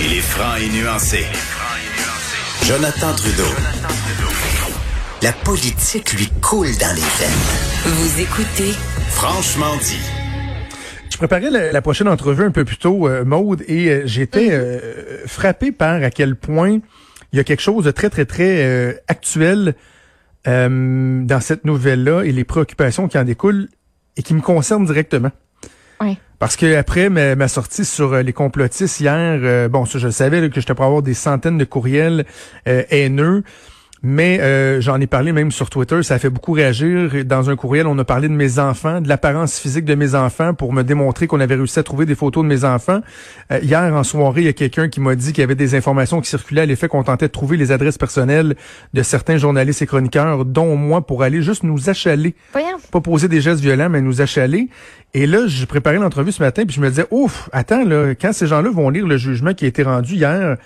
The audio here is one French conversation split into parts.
Il est franc et nuancé. Jonathan Trudeau. La politique lui coule dans les veines. Vous écoutez Franchement dit. Je préparais la, la prochaine entrevue un peu plus tôt, euh, Maude, et euh, j'étais euh, frappé par à quel point il y a quelque chose de très, très, très euh, actuel euh, dans cette nouvelle-là et les préoccupations qui en découlent et qui me concernent directement. Oui. Parce que après ma, sortie sur euh, les complotistes hier, euh, bon, ça, je savais que j'étais pour avoir des centaines de courriels euh, haineux. Mais euh, j'en ai parlé même sur Twitter, ça a fait beaucoup réagir. Dans un courriel, on a parlé de mes enfants, de l'apparence physique de mes enfants pour me démontrer qu'on avait réussi à trouver des photos de mes enfants. Euh, hier, en soirée, il y a quelqu'un qui m'a dit qu'il y avait des informations qui circulaient à l'effet qu'on tentait de trouver les adresses personnelles de certains journalistes et chroniqueurs, dont moi, pour aller juste nous achaler. Voyons. Pas poser des gestes violents, mais nous achaler. Et là, j'ai préparé l'entrevue ce matin, puis je me disais, ouf, attends, là, quand ces gens-là vont lire le jugement qui a été rendu hier,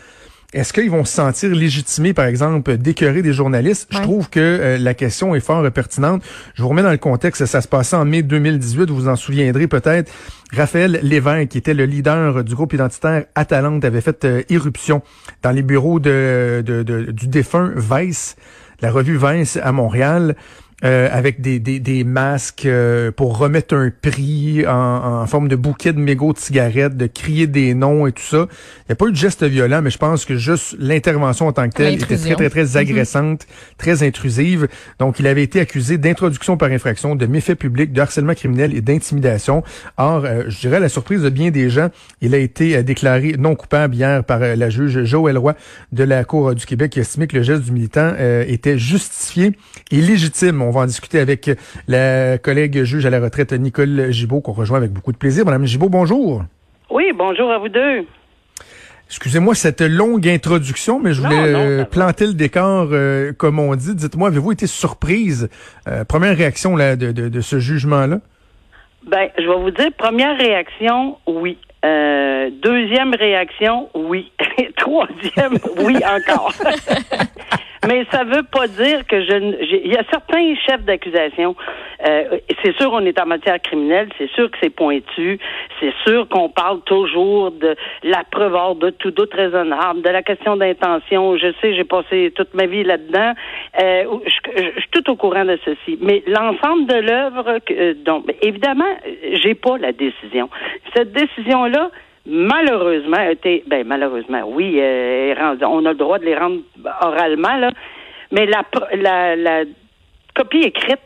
est-ce qu'ils vont se sentir légitimés, par exemple, d'écœurer des journalistes? Je trouve que euh, la question est fort pertinente. Je vous remets dans le contexte, ça se passait en mai 2018, vous vous en souviendrez peut-être. Raphaël Lévesque, qui était le leader du groupe identitaire Atalante, avait fait euh, irruption dans les bureaux de, de- de- du défunt Vice, la revue Vice à Montréal. Euh, avec des, des, des masques euh, pour remettre un prix en, en forme de bouquet de mégots de cigarettes, de crier des noms et tout ça. Il n'y a pas eu de geste violent, mais je pense que juste l'intervention en tant que telle était très, très, très agressante, très intrusive. Donc, il avait été accusé d'introduction par infraction, de méfaits publics, de harcèlement criminel et d'intimidation. Or, euh, je dirais à la surprise de bien des gens, il a été euh, déclaré non coupable hier par euh, la juge Joël Roy de la Cour du Québec qui a estimé que le geste du militant euh, était justifié et légitime. On va en discuter avec la collègue juge à la retraite Nicole Gibault qu'on rejoint avec beaucoup de plaisir. Madame Gibault, bonjour. Oui, bonjour à vous deux. Excusez-moi cette longue introduction, mais je voulais non, euh, planter le décor, euh, comme on dit. Dites-moi, avez-vous été surprise? Euh, première réaction là, de, de, de ce jugement-là? Ben, je vais vous dire, première réaction, oui. Euh, deuxième réaction, oui. Troisième, oui encore. Mais ça veut pas dire que je. Il y a certains chefs d'accusation. euh, c'est sûr, on est en matière criminelle. C'est sûr que c'est pointu. C'est sûr qu'on parle toujours de la preuve hors de tout doute raisonnable, de la question d'intention. Je sais, j'ai passé toute ma vie là-dedans. Euh, je, je- je suis tout au courant de ceci. Mais l'ensemble de l'œuvre, euh, donc, évidemment, j'ai pas la décision. Cette décision-là, malheureusement, été, ben malheureusement, oui, euh, on a le droit de les rendre oralement là, mais la, la, copie écrite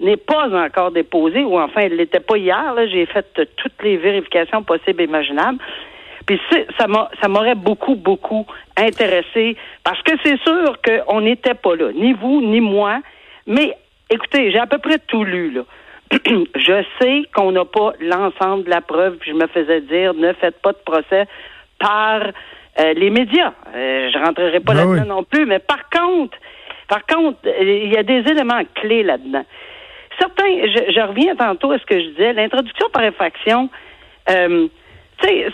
n'est pas encore déposée, ou enfin, elle l'était pas hier. J'ai fait toutes les vérifications possibles et imaginables. Puis ça m'aurait beaucoup, beaucoup intéressé, parce que c'est sûr qu'on n'était pas là, ni vous, ni moi. Mais écoutez, j'ai à peu près tout lu là. je sais qu'on n'a pas l'ensemble de la preuve, puis je me faisais dire ne faites pas de procès par euh, les médias. Euh, je rentrerai pas Ben là-dedans oui. non plus, mais par contre, par contre, il y a des éléments clés là-dedans. Certains, je, je reviens tantôt à ce que je disais, l'introduction par infraction, euh, tu sais,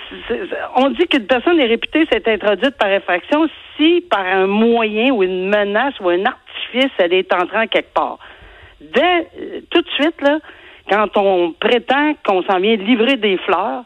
on dit qu'une personne est réputée s'être introduite par infraction si par un moyen ou une menace ou un artifice elle est entrée en quelque part. Dès euh, tout de suite là, quand on prétend qu'on s'en vient livrer des fleurs,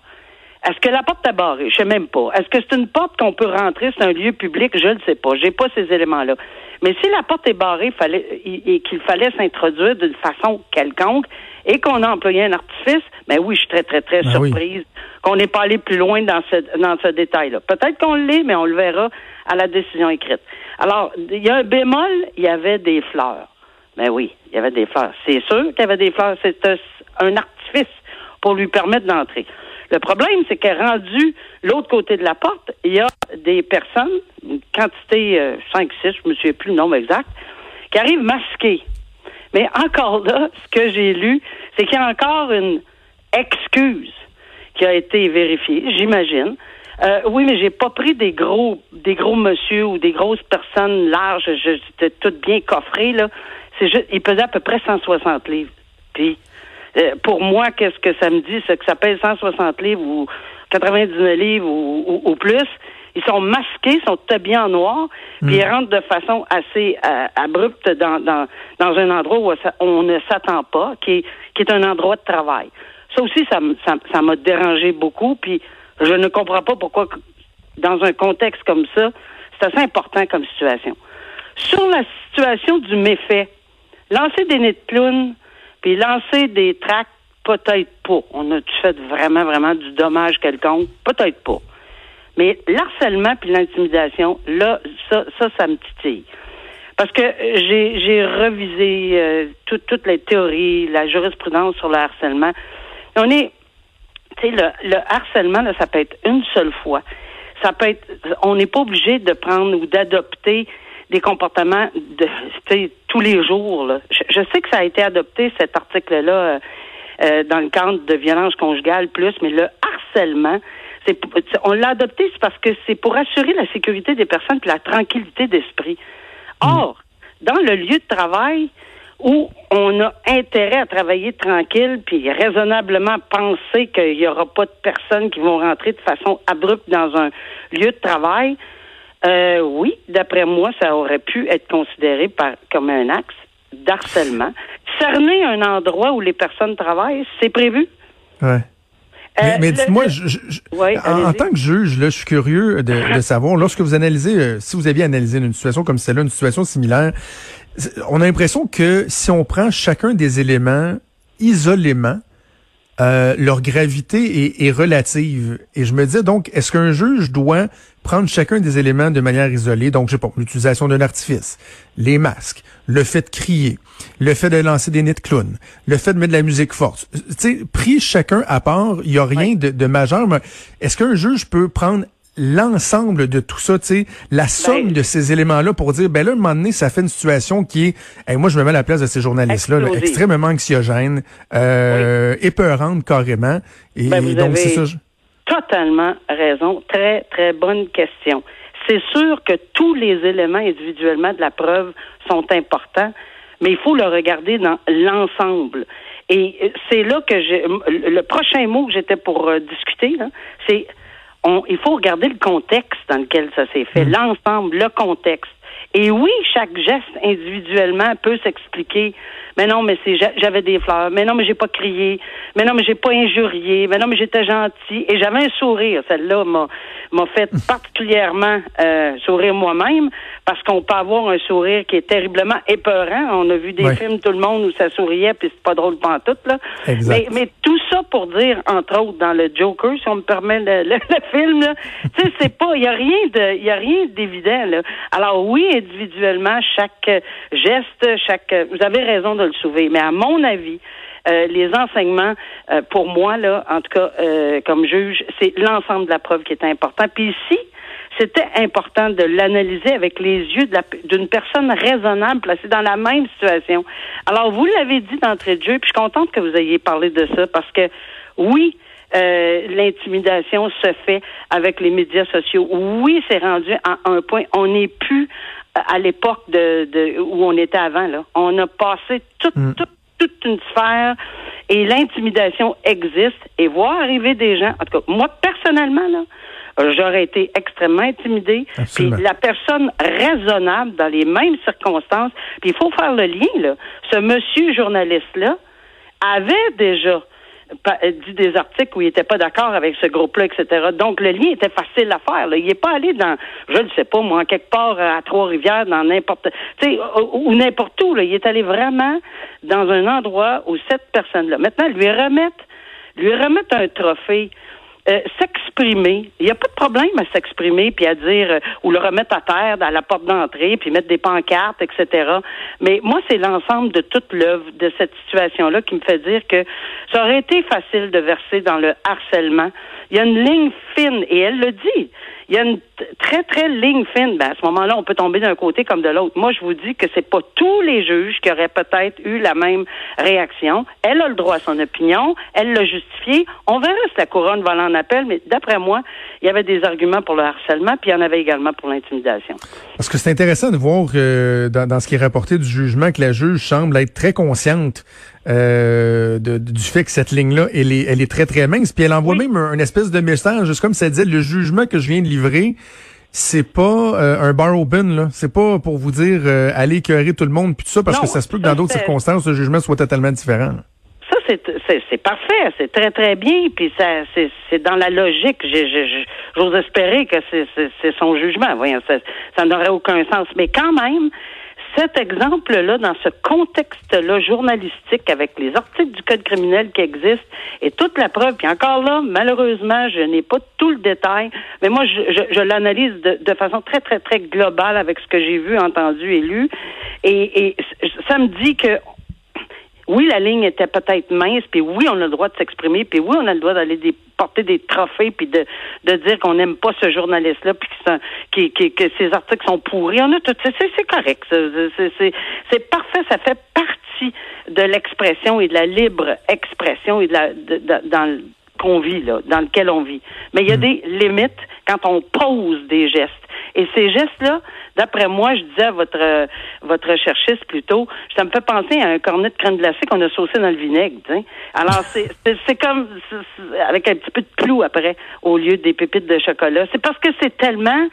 est-ce que la porte est barrée? Je sais même pas. Est-ce que c'est une porte qu'on peut rentrer, c'est un lieu public? Je ne sais pas. J'ai pas ces éléments-là. Mais si la porte est barrée fallait, et qu'il fallait s'introduire d'une façon quelconque et qu'on a employé un artifice, ben oui, je suis très, très, très Ben oui. surprise qu'on n'ait pas allé plus loin dans ce, dans ce détail-là. Peut-être qu'on l'est, mais on le verra à la décision écrite. Alors, il y a un bémol, il y avait des fleurs. Ben oui, il y avait des fleurs. C'est sûr qu'il y avait des fleurs. C'est un, artifice pour lui permettre d'entrer. Le problème, c'est que rendu l'autre côté de la porte, il y a des personnes, une quantité euh, 5, 6, je me souviens plus le nombre exact, qui arrivent masquées. Mais encore là, ce que j'ai lu, c'est qu'il y a encore une excuse qui a été vérifié, j'imagine. Euh, oui, mais j'ai pas pris des gros, des gros monsieur ou des grosses personnes larges. J'étais toute bien coffrée là. C'est juste, il pesait à peu près 160 livres. Puis, euh, pour moi, qu'est-ce que ça me dit, c'est que ça pèse 160 livres ou 99 livres ou, plus. Ils sont masqués, sont habillés en noir, puis ils hmm. rentrent de façon assez euh, abrupte dans, dans, dans un endroit où on ne s'attend pas, qui est, qui est un endroit de travail. Ça aussi, ça, ça, ça m'a dérangé beaucoup, puis je ne comprends pas pourquoi, dans un contexte comme ça, c'est assez important comme situation. Sur la situation du méfait, lancer des nids de clown, puis lancer des tracts, peut-être pas. On a fait vraiment, vraiment du dommage quelconque? Peut-être pas. Mais l'harcèlement puis l'intimidation, là, ça, ça, ça me titille. Parce que j'ai, j'ai revisé euh, toutes les théories, la jurisprudence sur le harcèlement. On est, tu sais, le, le, harcèlement, là, ça peut être une seule fois. Ça peut être, on n'est pas obligé de prendre ou d'adopter des comportements de tous les jours. Là. Je, sais que ça a été adopté, cet article-là, euh, euh, dans le cadre de violence conjugale plus, mais le harcèlement, c'est on l'a adopté, c'est parce que c'est pour assurer la sécurité des personnes et la tranquillité d'esprit. Or, dans le lieu de travail, où on a intérêt à travailler tranquille puis raisonnablement penser qu'il n'y aura pas de personnes qui vont rentrer de façon abrupte dans un lieu de travail, euh, oui, d'après moi, ça aurait pu être considéré par, comme un axe d'harcèlement. Cerner un endroit où les personnes travaillent, c'est prévu. Ouais. mais, euh, dites-moi, en, tant que juge, là, je suis curieux de, savoir, lorsque vous analysez, euh, si vous aviez analysé une situation comme celle-là, une situation similaire, on a l'impression que si on prend chacun des éléments isolément, euh, leur gravité est, relative. Et je me disais donc, est-ce qu'un juge doit prendre chacun des éléments de manière isolée, donc je sais pas, l'utilisation d'un artifice, les masques, le fait de crier, le fait de lancer des nids de clown, le fait de mettre de la musique forte. Tu sais, pris chacun à part, il y a rien de, de majeur, mais est-ce qu'un juge peut prendre l'ensemble de tout ça, tu sais, la somme ben, de ces éléments-là pour dire, ben là, à un moment donné, ça fait une situation qui est, moi, je me mets à la place de ces journalistes-là, extrêmement anxiogène, euh, épeurante carrément. Et, ben, donc, c'est ça. Totalement raison. Très, très bonne question. C'est sûr que tous les éléments individuellement de la preuve sont importants, mais il faut le regarder dans l'ensemble. Et c'est là que j'ai le prochain mot que j'étais pour euh, discuter, c'est il faut regarder le contexte dans lequel ça s'est fait, mm. l'ensemble, le contexte. Et oui, chaque geste individuellement peut s'expliquer. Mais non, mais c'est j'avais des fleurs. Mais non, mais j'ai pas crié. Mais non, mais j'ai pas injurié. Mais non, mais j'étais gentil. Et j'avais un sourire. Celle-là m'a m'a fait particulièrement euh, sourire moi-même parce qu'on peut avoir un sourire qui est terriblement épeurant. On a vu des films tout le monde où ça souriait puis c'est pas drôle pantoute là. Mais, mais tout ça pour dire entre autres dans le Joker si on me permet le, le, film là, tu sais c'est pas il y a rien de il y a rien d'évident là. Alors oui individuellement chaque geste chaque vous avez raison de le soulever mais à mon avis euh, les enseignements, euh, pour moi, là, en tout cas, euh, comme juge, c'est l'ensemble de la preuve qui est important. Puis ici, c'était important de l'analyser avec les yeux d'une personne raisonnable placée dans la même situation. Alors, vous l'avez dit d'entrée de jeu, puis je suis contente que vous ayez parlé de ça parce que, oui, l'intimidation se fait avec les médias sociaux. Oui, c'est rendu à un point. On n'est plus à l'époque de, où on était avant. Là. On a passé tout, mm. tout toute une sphère et l'intimidation existe et voir arriver des gens, en tout cas, moi personnellement, là, j'aurais été extrêmement intimidée. Puis la personne raisonnable dans les mêmes circonstances, puis il faut faire le lien, là. Ce monsieur journaliste-là avait déjà dit des articles où il n'était pas d'accord avec ce groupe-là, etc. Donc, le lien était facile à faire. Il n'est pas allé dans, je ne sais pas, moi, quelque part à Trois-Rivières, dans n'importe, tu sais, ou, n'importe où. Là. Il est allé vraiment dans un endroit où cette personne-là, maintenant, lui remettre, lui remettre un trophée, euh, s'exprimer. Il n'y a pas de problème à s'exprimer puis à dire euh, ou le remettre à terre à la porte d'entrée puis mettre des pancartes, etc. Mais moi, c'est l'ensemble de toute l'œuvre de cette situation-là qui me fait dire que ça aurait été facile de verser dans le harcèlement. Il y a une ligne fine et elle le dit. Il y a une très, très ligne fine. Ben, à ce moment-là, on peut tomber d'un côté comme de l'autre. Moi, je vous dis que c'est pas tous les juges qui auraient peut-être eu la même réaction. Elle a le droit à son opinion. Elle l'a justifié. On verra si la couronne va en appel, mais d'après moi, il y avait des arguments pour le harcèlement, puis il y en avait également pour l'intimidation. Parce que c'est intéressant de voir que dans, dans, ce qui est rapporté du jugement que la juge semble être très consciente euh, de, du fait que cette ligne-là, elle est, elle est très, très mince. Puis elle envoie même un, espèce de message, juste comme ça disait, le jugement que je viens de livrer, c'est pas euh, un bar open, là. C'est pas pour vous dire euh, allez écœurer tout le monde puis tout ça, parce que ça se peut que dans d'autres circonstances, le jugement soit totalement différent. Ça, c'est parfait, c'est très, très bien, puis ça c'est dans la logique. J'ose espérer que c'est son jugement. Voyons, ça, ça n'aurait aucun sens. Mais quand même, cet exemple-là, dans ce contexte-là journalistique, avec les articles du Code criminel qui existent, et toute la preuve, puis encore là, malheureusement, je n'ai pas tout le détail, mais moi, je, l'analyse de, façon très, très, très globale avec ce que j'ai vu, entendu et lu, et, et ça me dit que oui, la ligne était peut-être mince, puis oui, on a le droit de s'exprimer, puis oui, on a le droit d'aller porter des trophées, puis de, de dire qu'on n'aime pas ce journaliste-là, puis que, que, ses articles sont pourris. On a tout, c'est correct. C'est parfait, ça fait partie de l'expression et de la libre expression et de la de, dans qu'on vit là, dans lequel on vit. Mais il y a hmm. des limites quand on pose des gestes. Et ces gestes-là, d'après moi, je disais à votre euh, votre recherchiste plutôt, ça me fait penser à un cornet de crème glacée qu'on a saucé dans le vinaigre. Alors c'est c'est comme avec un petit peu de clou après au lieu des pépites de chocolat. C'est parce que c'est tellement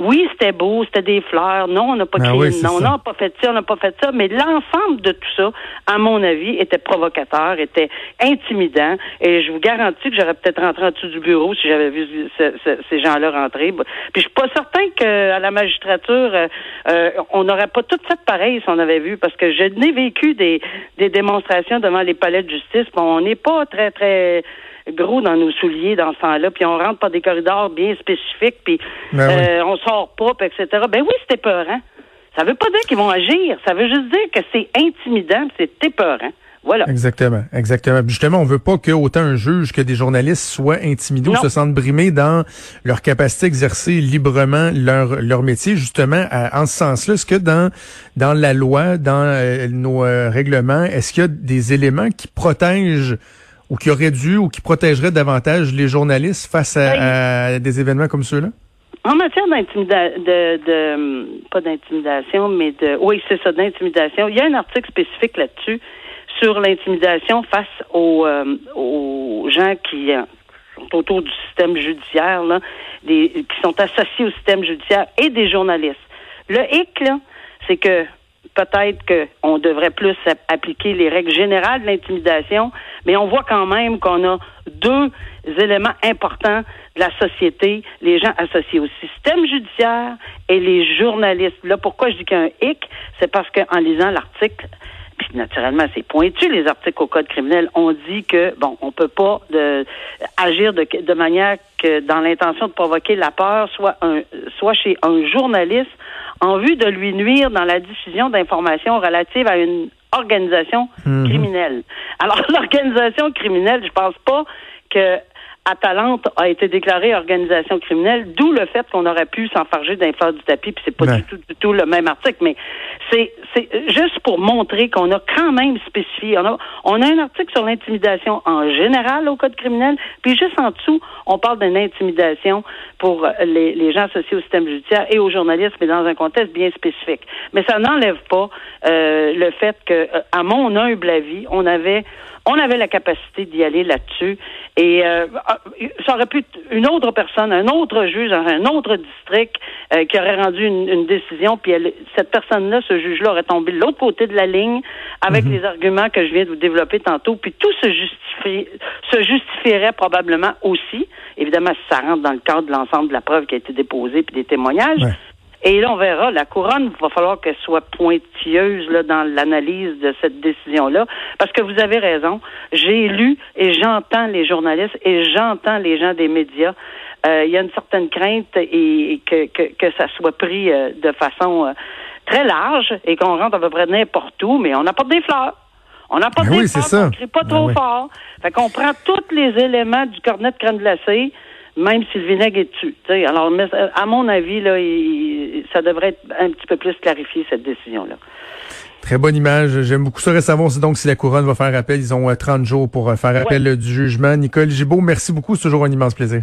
oui, c'était beau, c'était des fleurs. Non, on n'a pas ah crié. non, on n'a pas fait ça, on n'a pas fait ça. Mais l'ensemble de tout ça, à mon avis, était provocateur, était intimidant. Et je vous garantis que j'aurais peut-être rentré en dessous du bureau si j'avais vu ces gens-là rentrer. Puis je suis pas certain qu'à la magistrature, euh, euh, on n'aurait pas tout fait pareil si on avait vu, parce que je n'ai vécu des, des démonstrations devant les palais de justice. Bon, on n'est pas très, très gros dans nos souliers dans ce temps-là, puis on rentre par des corridors bien spécifiques, puis ben euh, on sort pas, puis etc. Ben oui, c'est épeurant. Ça veut pas dire qu'ils vont agir, ça veut juste dire que c'est intimidant, c'est épeurant. Voilà. Exactement, exactement. Justement, on veut pas que autant un juge que des journalistes soient intimidés ou se sentent brimés dans leur capacité d'exercer librement leur leur métier. Justement, en ce sens-là, est-ce que dans dans la loi, dans euh, nos euh, règlements, est-ce qu'il y a des éléments qui protègent ou qui aurait dû ou qui protégerait davantage les journalistes face à, des événements comme ceux-là? En matière d'intimidation, de, de, pas d'intimidation, mais de, oui, c'est ça, d'intimidation. Il y a un article spécifique là-dessus sur l'intimidation face aux, euh, aux gens qui euh, sont autour du système judiciaire, là, des, qui sont associés au système judiciaire et des journalistes. Le hic, là, c'est que peut-être qu'on devrait plus appliquer les règles générales de l'intimidation, mais on voit quand même qu'on a deux éléments importants de la société, les gens associés au système judiciaire et les journalistes. Là, pourquoi je dis qu'il y a un hic, c'est parce qu'en lisant l'article, puis naturellement, c'est pointu, les articles au Code criminel. On dit que, bon, on peut pas de, agir de, manière que, dans l'intention de provoquer la peur, soit chez un journaliste, en vue de lui nuire dans la diffusion d'informations relatives à une organisation mhm. criminelle. Alors, l'organisation criminelle, je pense pas que Atalante a été déclarée organisation criminelle, d'où le fait qu'on aurait pu s'enfarger d'un fleur du tapis, puis c'est pas du tout du tout le même article, mais c'est c'est juste pour montrer qu'on a quand même spécifié. On a on a un article sur l'intimidation en général au code criminel, puis juste en dessous, on parle d'une intimidation pour les, les gens associés au système judiciaire et aux journalistes, mais dans un contexte bien spécifique. Mais ça n'enlève pas euh, le fait que, euh, à mon humble avis, on avait on avait la capacité d'y aller là-dessus. Et euh, ça aurait pu être une autre personne, un autre juge dans un autre district euh, qui aurait rendu une, décision, puis cette personne-là, ce juge-là, aurait tombé de l'autre côté de la ligne avec mhm. les arguments que je viens de vous développer tantôt, puis tout se, justifie, se justifierait probablement aussi, évidemment si ça rentre dans le cadre de l'ensemble de la preuve qui a été déposée, puis des témoignages. Et là, on verra. La couronne, il va falloir qu'elle soit pointilleuse là, dans l'analyse de cette décision-là. Parce que vous avez raison. J'ai lu et j'entends les journalistes et j'entends les gens des médias. Euh, il y a une certaine crainte et, que, que, que, ça soit pris euh, de façon euh, très large et qu'on rentre à peu près n'importe où, mais on apporte des fleurs. On apporte ben des fleurs, on crie pas ben trop fort. Fait qu'on prend tous les éléments du cornet de crème glacée même si le vinaigre est dessus. Alors, à mon avis, là, ça devrait être un petit peu plus clarifié, cette décision-là. Très bonne image. J'aime beaucoup ça. Récemment, c'est donc si la couronne va faire appel. Ils ont 30 jours pour faire appel du jugement. Nicole Gibault, merci beaucoup. C'est toujours un immense plaisir.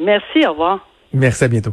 Merci. Au revoir. Merci. À bientôt.